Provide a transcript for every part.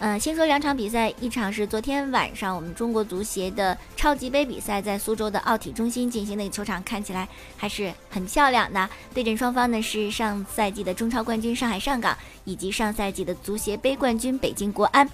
嗯，先说两场比赛，一场是昨天晚上我们中国足协的超级杯比赛，在苏州的奥体中心进行那个球场，看起来还是很漂亮的。对阵双方呢是上赛季的中超冠军上海上港，以及上赛季的足协杯冠军北京国安。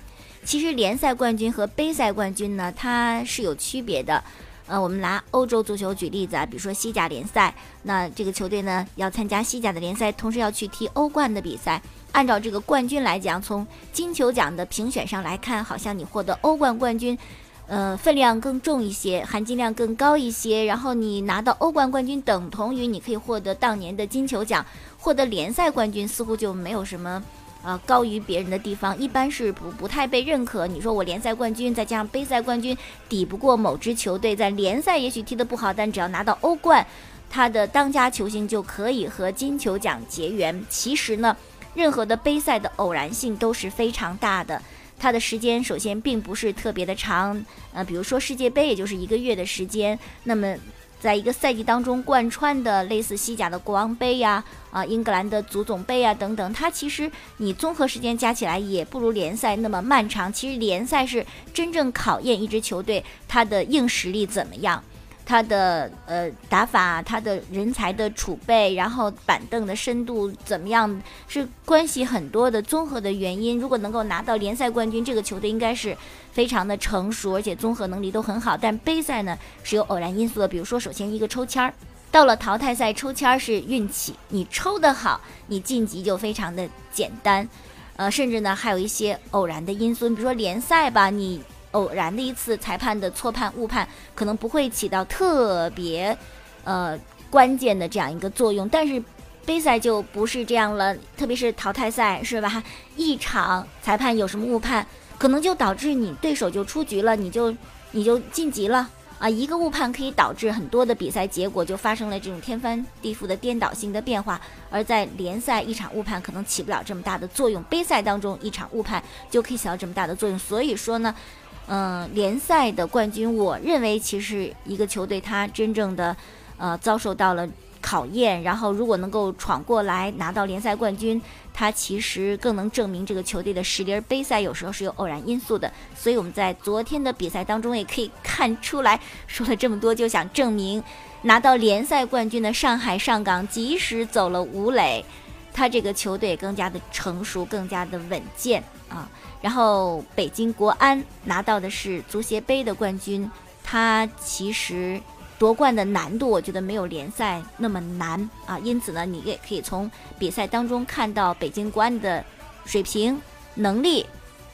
其实联赛冠军和杯赛冠军呢，它是有区别的。呃，我们拿欧洲足球举例子啊，比如说西甲联赛，那这个球队呢要参加西甲的联赛，同时要去踢欧冠的比赛。按照这个冠军来讲，从金球奖的评选上来看，好像你获得欧冠冠军，呃，分量更重一些，含金量更高一些。然后你拿到欧冠冠军，等同于你可以获得当年的金球奖。获得联赛冠军似乎就没有什么，呃，高于别人的地方，一般是不不太被认可。你说我联赛冠军再加上杯赛冠军，抵不过某支球队在联赛也许踢得不好，但只要拿到欧冠，他的当家球星就可以和金球奖结缘。其实呢。任何的杯赛的偶然性都是非常大的，它的时间首先并不是特别的长，呃，比如说世界杯也就是一个月的时间，那么在一个赛季当中贯穿的类似西甲的国王杯呀，啊，英格兰的足总杯啊等等，它其实你综合时间加起来也不如联赛那么漫长。其实联赛是真正考验一支球队它的硬实力怎么样。他的呃打法，他的人才的储备，然后板凳的深度怎么样，是关系很多的综合的原因。如果能够拿到联赛冠军，这个球队应该是非常的成熟，而且综合能力都很好。但杯赛呢是有偶然因素的，比如说首先一个抽签儿，到了淘汰赛抽签儿是运气，你抽得好，你晋级就非常的简单。呃，甚至呢还有一些偶然的因素，你比如说联赛吧，你。偶然的一次裁判的错判误判，可能不会起到特别，呃关键的这样一个作用。但是杯赛就不是这样了，特别是淘汰赛，是吧？一场裁判有什么误判，可能就导致你对手就出局了，你就你就晋级了啊！一个误判可以导致很多的比赛结果就发生了这种天翻地覆的颠倒性的变化。而在联赛，一场误判可能起不了这么大的作用，杯赛当中一场误判就可以起到这么大的作用。所以说呢。嗯，联赛的冠军，我认为其实一个球队他真正的，呃，遭受到了考验，然后如果能够闯过来拿到联赛冠军，他其实更能证明这个球队的实力。而杯赛有时候是有偶然因素的，所以我们在昨天的比赛当中也可以看出来，说了这么多就想证明，拿到联赛冠军的上海上港，即使走了吴磊，他这个球队更加的成熟，更加的稳健啊。然后北京国安拿到的是足协杯的冠军，他其实夺冠的难度我觉得没有联赛那么难啊，因此呢，你也可以从比赛当中看到北京国安的水平、能力、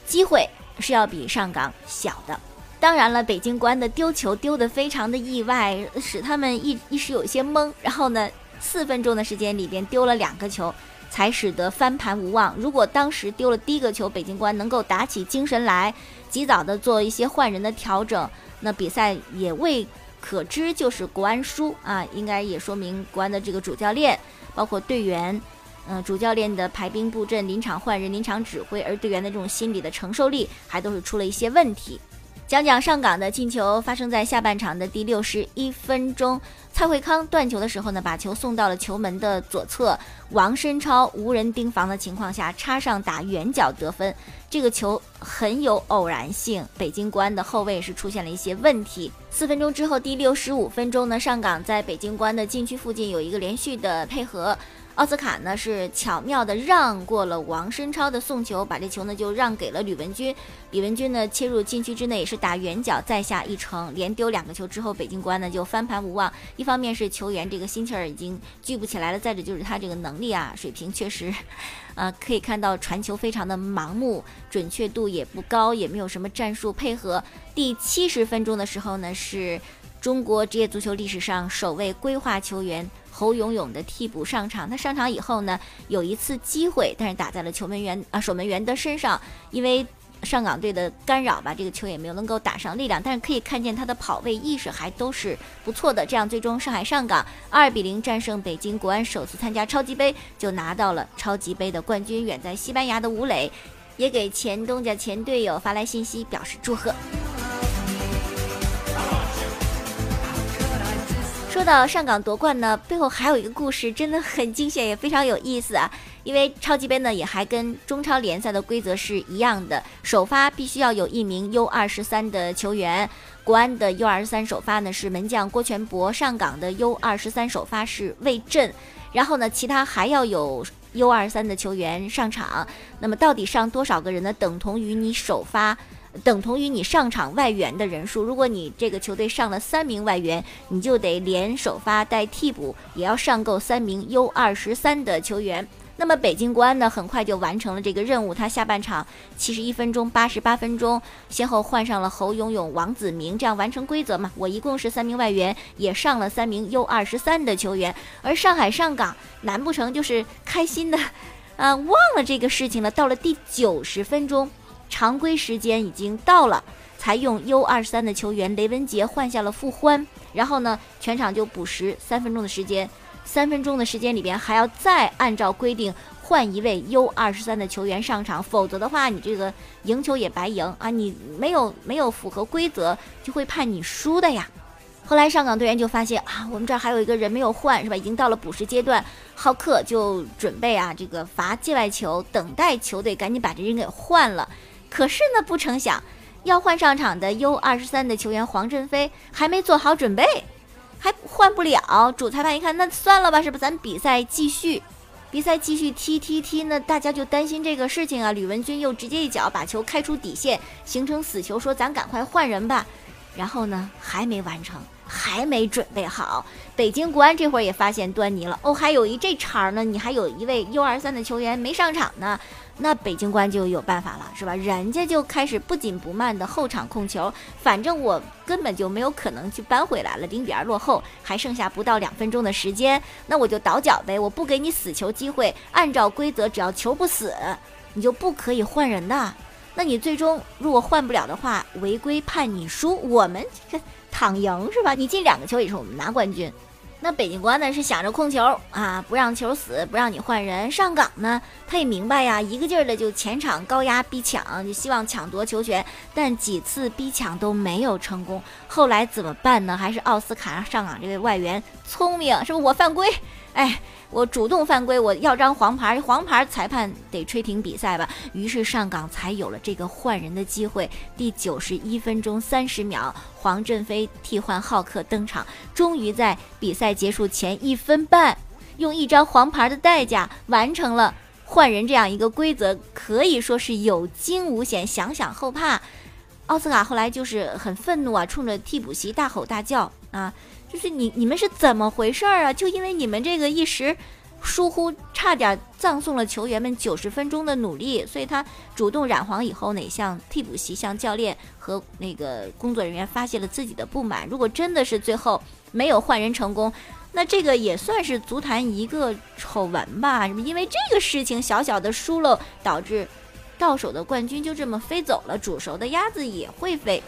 机会是要比上港小的。当然了，北京国安的丢球丢得非常的意外，使他们一一时有些懵。然后呢，四分钟的时间里边丢了两个球。才使得翻盘无望。如果当时丢了第一个球，北京国安能够打起精神来，及早的做一些换人的调整，那比赛也未可知就是国安输啊。应该也说明国安的这个主教练，包括队员，嗯，主教练的排兵布阵、临场换人、临场指挥，而队员的这种心理的承受力，还都是出了一些问题。讲讲上港的进球，发生在下半场的第六十一分钟。蔡慧康断球的时候呢，把球送到了球门的左侧，王申超无人盯防的情况下插上打远角得分。这个球很有偶然性，北京国安的后卫是出现了一些问题。四分钟之后，第六十五分钟呢，上港在北京国安的禁区附近有一个连续的配合。奥斯卡呢是巧妙的让过了王申超的送球，把这球呢就让给了吕文君。李文君呢切入禁区之内，也是打远角再下一城，连丢两个球之后，北京国安呢就翻盘无望。一方面是球员这个心气儿已经聚不起来了，再者就是他这个能力啊水平确实，呃可以看到传球非常的盲目，准确度也不高，也没有什么战术配合。第七十分钟的时候呢，是中国职业足球历史上首位规划球员。侯永永的替补上场，他上场以后呢，有一次机会，但是打在了球门员啊守门员的身上，因为上港队的干扰吧，这个球也没有能够打上力量，但是可以看见他的跑位意识还都是不错的。这样最终上海上港二比零战胜北京国安，首次参加超级杯就拿到了超级杯的冠军。远在西班牙的吴磊也给前东家前队友发来信息表示祝贺。说到上港夺冠呢，背后还有一个故事，真的很惊险，也非常有意思啊。因为超级杯呢，也还跟中超联赛的规则是一样的，首发必须要有一名 U 二十三的球员。国安的 U 二十三首发呢是门将郭全博，上港的 U 二十三首发是魏震，然后呢，其他还要有 U 二三的球员上场。那么到底上多少个人呢？等同于你首发。等同于你上场外援的人数。如果你这个球队上了三名外援，你就得连首发带替补，也要上够三名 U 二十三的球员。那么北京国安呢，很快就完成了这个任务。他下半场七十一分钟、八十八分钟，先后换上了侯永永、王子明，这样完成规则嘛？我一共是三名外援，也上了三名 U 二十三的球员。而上海上港，难不成就是开心的，啊，忘了这个事情了？到了第九十分钟。常规时间已经到了，才用 U 二十三的球员雷文杰换下了傅欢，然后呢，全场就补时三分钟的时间，三分钟的时间里边还要再按照规定换一位 U 二十三的球员上场，否则的话，你这个赢球也白赢啊！你没有没有符合规则，就会判你输的呀。后来上港队员就发现啊，我们这儿还有一个人没有换，是吧？已经到了补时阶段，浩克就准备啊这个罚界外球，等待球队赶紧把这人给换了。可是呢，不成想，要换上场的 U 二十三的球员黄振飞还没做好准备，还换不了。主裁判一看，那算了吧，是不？咱比赛继续，比赛继续踢踢踢。那大家就担心这个事情啊。吕文君又直接一脚把球开出底线，形成死球，说咱赶快换人吧。然后呢，还没完成，还没准备好。北京国安这会儿也发现端倪了，哦，还有一这茬呢，你还有一位 U 二三的球员没上场呢。那北京国安就有办法了，是吧？人家就开始不紧不慢的后场控球，反正我根本就没有可能去扳回来了，零比二落后，还剩下不到两分钟的时间，那我就倒脚呗，我不给你死球机会。按照规则，只要球不死，你就不可以换人的。那你最终如果换不了的话，违规判你输，我们这躺赢是吧？你进两个球也是我们拿冠军。那北京国安呢是想着控球啊，不让球死，不让你换人。上港呢，他也明白呀，一个劲儿的就前场高压逼抢，就希望抢夺球权，但几次逼抢都没有成功。后来怎么办呢？还是奥斯卡上港这位外援聪明，是不？我犯规，哎。我主动犯规，我要张黄牌，黄牌裁判得吹停比赛吧。于是上港才有了这个换人的机会。第九十一分钟三十秒，黄振飞替换浩克登场，终于在比赛结束前一分半，用一张黄牌的代价完成了换人这样一个规则，可以说是有惊无险，想想后怕。奥斯卡后来就是很愤怒啊，冲着替补席大吼大叫啊。就是你你们是怎么回事儿啊？就因为你们这个一时疏忽，差点葬送了球员们九十分钟的努力，所以他主动染黄以后呢，向替补席、向教练和那个工作人员发泄了自己的不满。如果真的是最后没有换人成功，那这个也算是足坛一个丑闻吧？因为这个事情小小的疏漏，导致到手的冠军就这么飞走了，煮熟的鸭子也会飞。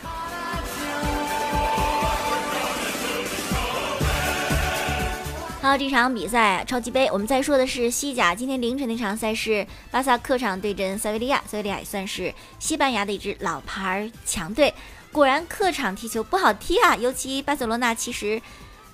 到，这场比赛超级杯，我们再说的是西甲。今天凌晨那场赛事，巴萨客场对阵塞维利亚，塞维利亚也算是西班牙的一支老牌强队。果然，客场踢球不好踢啊！尤其巴塞罗那，其实，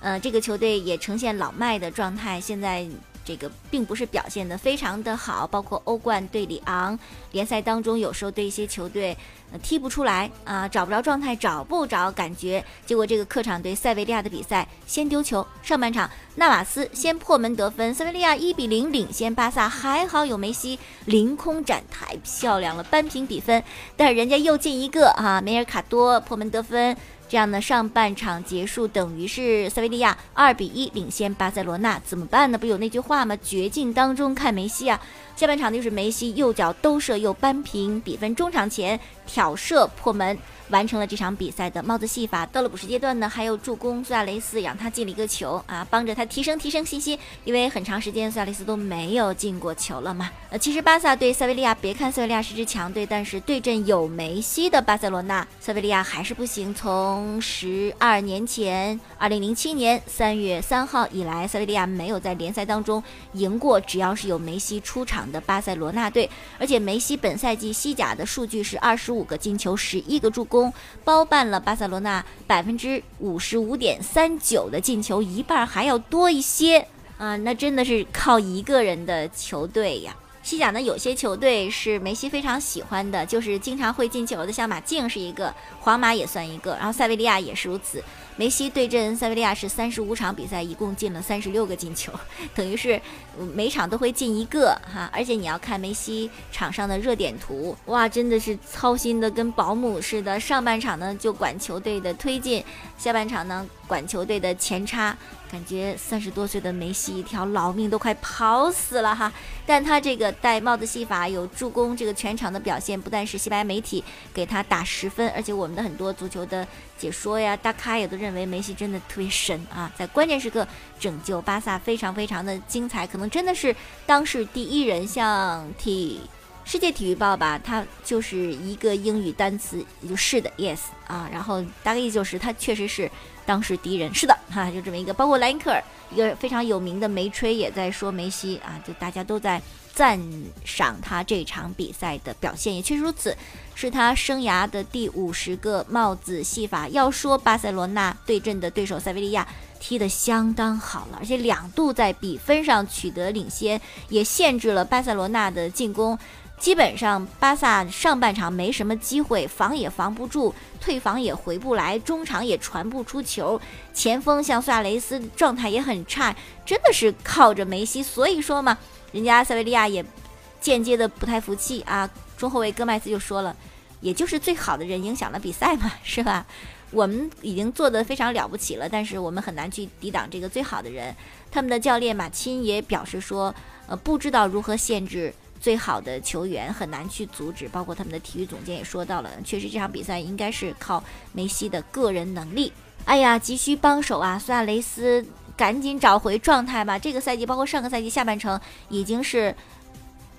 呃，这个球队也呈现老迈的状态，现在。这个并不是表现得非常的好，包括欧冠对里昂，联赛当中有时候对一些球队踢不出来啊，找不着状态，找不着感觉。结果这个客场对塞维利亚的比赛先丢球，上半场纳瓦斯先破门得分，塞维利亚一比零领先巴萨，还好有梅西凌空展台，漂亮了，扳平比分。但是人家又进一个啊，梅尔卡多破门得分。这样呢，上半场结束等于是塞维利亚二比一领先巴塞罗那，怎么办呢？不有那句话吗？绝境当中看梅西啊！下半场就是梅西右脚兜射又扳平比分，中场前挑射破门。完成了这场比赛的帽子戏法，到了补时阶段呢，还有助攻苏亚雷斯，让他进了一个球啊，帮着他提升提升信心，因为很长时间苏亚雷斯都没有进过球了嘛。呃，其实巴萨对塞维利亚，别看塞维利亚是支强队，但是对阵有梅西的巴塞罗那，塞维利亚还是不行。从十二年前，二零零七年三月三号以来，塞维利亚没有在联赛当中赢过，只要是有梅西出场的巴塞罗那队，而且梅西本赛季西甲的数据是二十五个进球，十一个助攻。包办了巴塞罗那百分之五十五点三九的进球，一半还要多一些啊！那真的是靠一个人的球队呀。西甲呢，有些球队是梅西非常喜欢的，就是经常会进球的，像马竞是一个，皇马也算一个，然后塞维利亚也是如此。梅西对阵塞维利亚是三十五场比赛，一共进了三十六个进球，等于是每场都会进一个哈。而且你要看梅西场上的热点图，哇，真的是操心的跟保姆似的。上半场呢就管球队的推进，下半场呢管球队的前插。感觉三十多岁的梅西一条老命都快跑死了哈，但他这个戴帽子戏法有助攻这个全场的表现，不但是西班牙媒体给他打十分，而且我们的很多足球的解说呀、大咖也都认为梅西真的特别神啊，在关键时刻拯救巴萨非常非常的精彩，可能真的是当世第一人，像体世界体育报吧，他就是一个英语单词，也就是的 yes 啊，然后大概意思就是他确实是。当时敌人是的哈，就这么一个，包括莱因克尔一个非常有名的梅吹也在说梅西啊，就大家都在赞赏他这场比赛的表现，也确实如此，是他生涯的第五十个帽子戏法。要说巴塞罗那对阵的对手塞维利亚踢得相当好了，而且两度在比分上取得领先，也限制了巴塞罗那的进攻。基本上巴萨上半场没什么机会，防也防不住，退防也回不来，中场也传不出球，前锋像苏亚雷斯状态也很差，真的是靠着梅西。所以说嘛，人家塞维利亚也间接的不太服气啊。中后卫戈麦斯就说了，也就是最好的人影响了比赛嘛，是吧？我们已经做得非常了不起了，但是我们很难去抵挡这个最好的人。他们的教练马钦也表示说，呃，不知道如何限制。最好的球员很难去阻止，包括他们的体育总监也说到了，确实这场比赛应该是靠梅西的个人能力。哎呀，急需帮手啊！苏亚雷斯赶紧找回状态吧。这个赛季，包括上个赛季下半程，已经是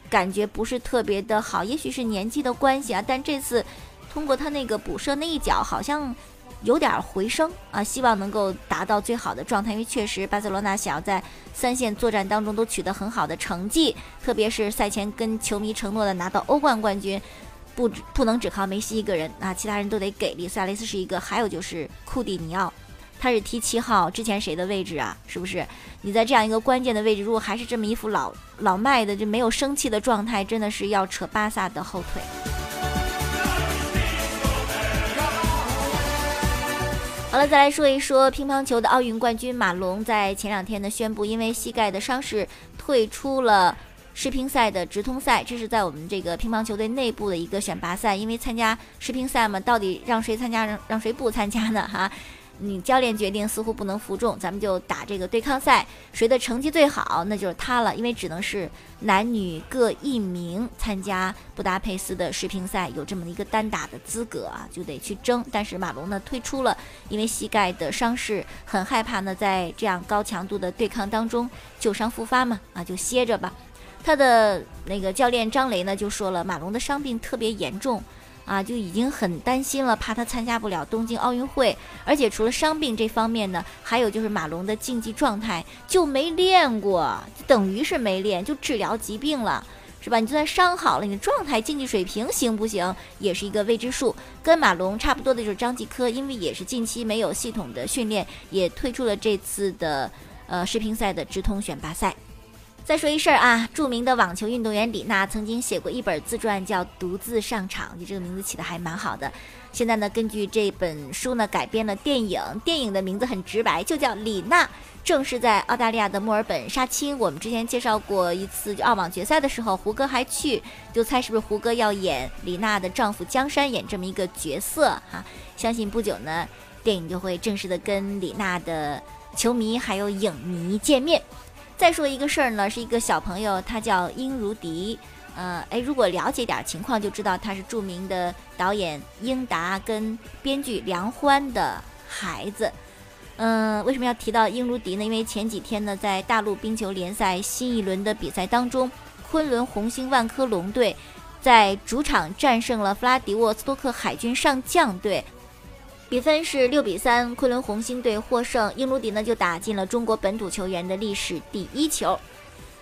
感觉不是特别的好，也许是年纪的关系啊。但这次通过他那个补射那一脚，好像。有点回升啊，希望能够达到最好的状态，因为确实巴塞罗那想要在三线作战当中都取得很好的成绩，特别是赛前跟球迷承诺的拿到欧冠冠军，不只不能只靠梅西一个人啊，其他人都得给力。苏亚雷斯是一个，还有就是库蒂尼奥，他是踢七号，之前谁的位置啊？是不是？你在这样一个关键的位置，如果还是这么一副老老迈的就没有生气的状态，真的是要扯巴萨的后腿。好了，再来说一说乒乓球的奥运冠军马龙，在前两天呢宣布，因为膝盖的伤势退出了世乒赛的直通赛。这是在我们这个乒乓球队内部的一个选拔赛，因为参加世乒赛嘛，到底让谁参加，让让谁不参加呢？哈。你教练决定似乎不能服众，咱们就打这个对抗赛，谁的成绩最好，那就是他了。因为只能是男女各一名参加布达佩斯的世乒赛，有这么一个单打的资格啊，就得去争。但是马龙呢退出了，因为膝盖的伤势，很害怕呢在这样高强度的对抗当中旧伤复发嘛，啊就歇着吧。他的那个教练张雷呢就说了，马龙的伤病特别严重。啊，就已经很担心了，怕他参加不了东京奥运会。而且除了伤病这方面呢，还有就是马龙的竞技状态就没练过，等于是没练，就治疗疾病了，是吧？你就算伤好了，你的状态、竞技水平行不行，也是一个未知数。跟马龙差不多的就是张继科，因为也是近期没有系统的训练，也退出了这次的呃世乒赛的直通选拔赛。再说一事儿啊，著名的网球运动员李娜曾经写过一本自传，叫《独自上场》，你这个名字起的还蛮好的。现在呢，根据这本书呢改编了电影，电影的名字很直白，就叫《李娜》，正是在澳大利亚的墨尔本杀青。我们之前介绍过一次澳网决赛的时候，胡歌还去，就猜是不是胡歌要演李娜的丈夫江山，演这么一个角色哈。相信不久呢。电影就会正式的跟李娜的球迷还有影迷见面。再说一个事儿呢，是一个小朋友，他叫殷如迪。呃，哎，如果了解点情况，就知道他是著名的导演英达跟编剧梁欢的孩子。嗯，为什么要提到英如迪呢？因为前几天呢，在大陆冰球联赛新一轮的比赛当中，昆仑红星万科龙队在主场战胜了弗拉迪沃斯托克海军上将队，比分是六比三，昆仑红星队获胜。英如迪呢就打进了中国本土球员的历史第一球。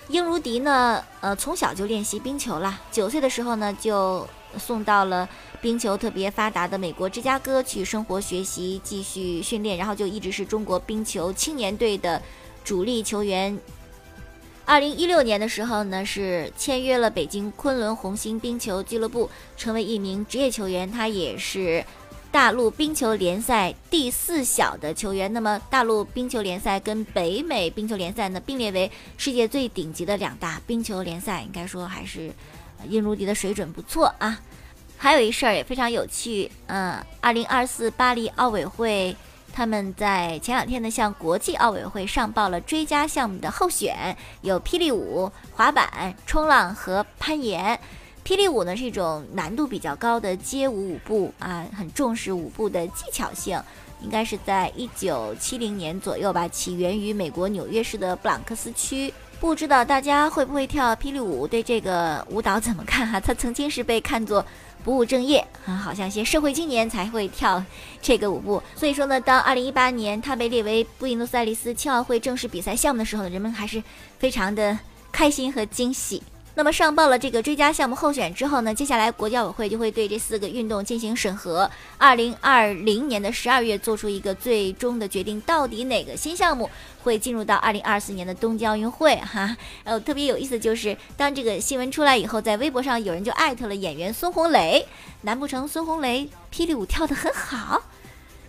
英如迪呢，呃，从小就练习冰球了。九岁的时候呢，就送到了冰球特别发达的美国芝加哥去生活学习，继续训练，然后就一直是中国冰球青年队的主力球员。二零一六年的时候呢，是签约了北京昆仑红星冰球俱乐部，成为一名职业球员。他也是。大陆冰球联赛第四小的球员，那么大陆冰球联赛跟北美冰球联赛呢并列为世界最顶级的两大冰球联赛，应该说还是殷如迪的水准不错啊。还有一事儿也非常有趣，嗯，二零二四巴黎奥委会他们在前两天呢向国际奥委会上报了追加项目的候选，有霹雳舞、滑板、冲浪和攀岩。霹雳舞呢是一种难度比较高的街舞舞步啊，很重视舞步的技巧性，应该是在一九七零年左右吧，起源于美国纽约市的布朗克斯区。不知道大家会不会跳霹雳舞？对这个舞蹈怎么看哈？它曾经是被看作不务正业啊，好像一些社会青年才会跳这个舞步。所以说呢，当二零一八年它被列为布宜诺斯艾利斯青奥会正式比赛项目的时候，人们还是非常的开心和惊喜。那么上报了这个追加项目候选之后呢，接下来国际奥委会就会对这四个运动进行审核。二零二零年的十二月做出一个最终的决定，到底哪个新项目会进入到二零二四年的东京奥运会？哈，呃，特别有意思就是，当这个新闻出来以后，在微博上有人就艾特了演员孙红雷，难不成孙红雷霹雳舞跳得很好？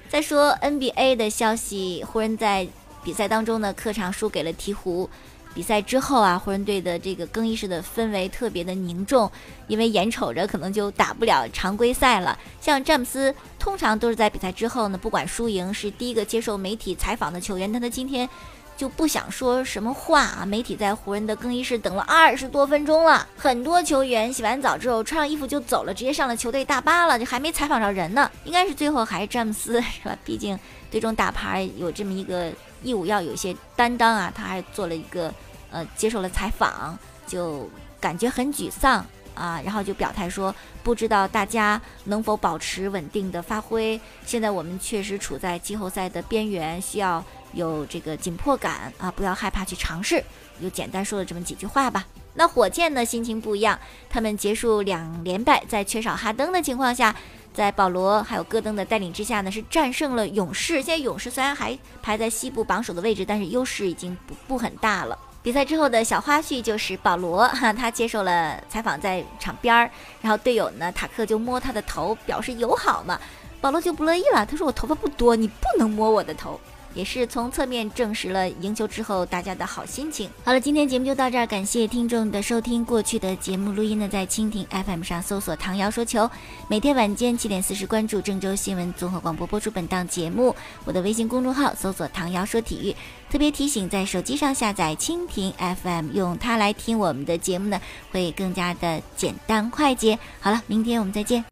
再说 NBA 的消息，湖人在比赛当中呢，客场输给了鹈鹕。比赛之后啊，湖人队的这个更衣室的氛围特别的凝重，因为眼瞅着可能就打不了常规赛了。像詹姆斯通常都是在比赛之后呢，不管输赢，是第一个接受媒体采访的球员，但他今天就不想说什么话啊。媒体在湖人的更衣室等了二十多分钟了，很多球员洗完澡之后穿上衣服就走了，直接上了球队大巴了，就还没采访着人呢。应该是最后还是詹姆斯是吧？毕竟最终打牌有这么一个义务要有一些担当啊，他还做了一个。呃，接受了采访，就感觉很沮丧啊，然后就表态说，不知道大家能否保持稳定的发挥。现在我们确实处在季后赛的边缘，需要有这个紧迫感啊，不要害怕去尝试。就简单说了这么几句话吧。那火箭呢，心情不一样，他们结束两连败，在缺少哈登的情况下，在保罗还有戈登的带领之下呢，是战胜了勇士。现在勇士虽然还排在西部榜首的位置，但是优势已经不不很大了。比赛之后的小花絮就是保罗哈，他接受了采访，在场边儿，然后队友呢塔克就摸他的头，表示友好嘛，保罗就不乐意了，他说我头发不多，你不能摸我的头。也是从侧面证实了赢球之后大家的好心情。好了，今天节目就到这儿，感谢听众的收听。过去的节目录音呢，在蜻蜓 FM 上搜索“唐瑶说球”，每天晚间七点四十关注郑州新闻综合广播播出本档节目。我的微信公众号搜索“唐瑶说体育”。特别提醒，在手机上下载蜻蜓 FM，用它来听我们的节目呢，会更加的简单快捷。好了，明天我们再见。